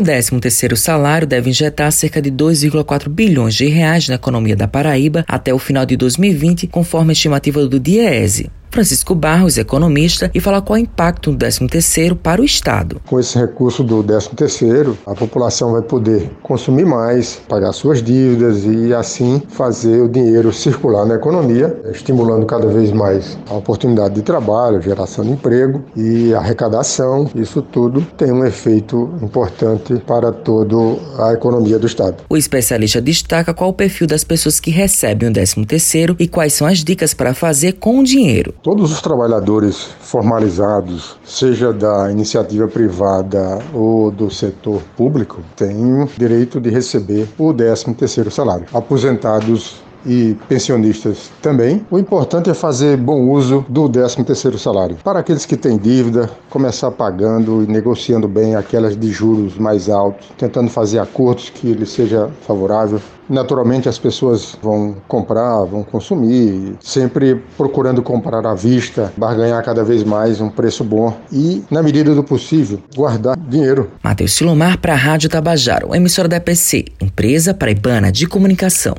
O 13º salário deve injetar cerca de 2,4 bilhões de reais na economia da Paraíba até o final de 2020, conforme a estimativa do DIEESE. Francisco Barros, economista, e fala qual é o impacto do 13º para o Estado. Com esse recurso do 13º, a população vai poder consumir mais, pagar suas dívidas e assim fazer o dinheiro circular na economia, estimulando cada vez mais a oportunidade de trabalho, geração de emprego e arrecadação. Isso tudo tem um efeito importante para toda a economia do Estado. O especialista destaca qual o perfil das pessoas que recebem o 13º e quais são as dicas para fazer com o dinheiro. Todos os trabalhadores formalizados, seja da iniciativa privada ou do setor público, têm direito de receber o 13º salário. Aposentados e pensionistas também. O importante é fazer bom uso do 13º salário. Para aqueles que têm dívida, começar pagando e negociando bem aquelas de juros mais altos, tentando fazer acordos que lhe seja favorável. Naturalmente as pessoas vão comprar, vão consumir, sempre procurando comprar à vista, barganhar cada vez mais um preço bom e, na medida do possível, guardar dinheiro. Matheus Silomar para a Rádio Tabajaro, emissora da EPC, empresa paraibana de comunicação.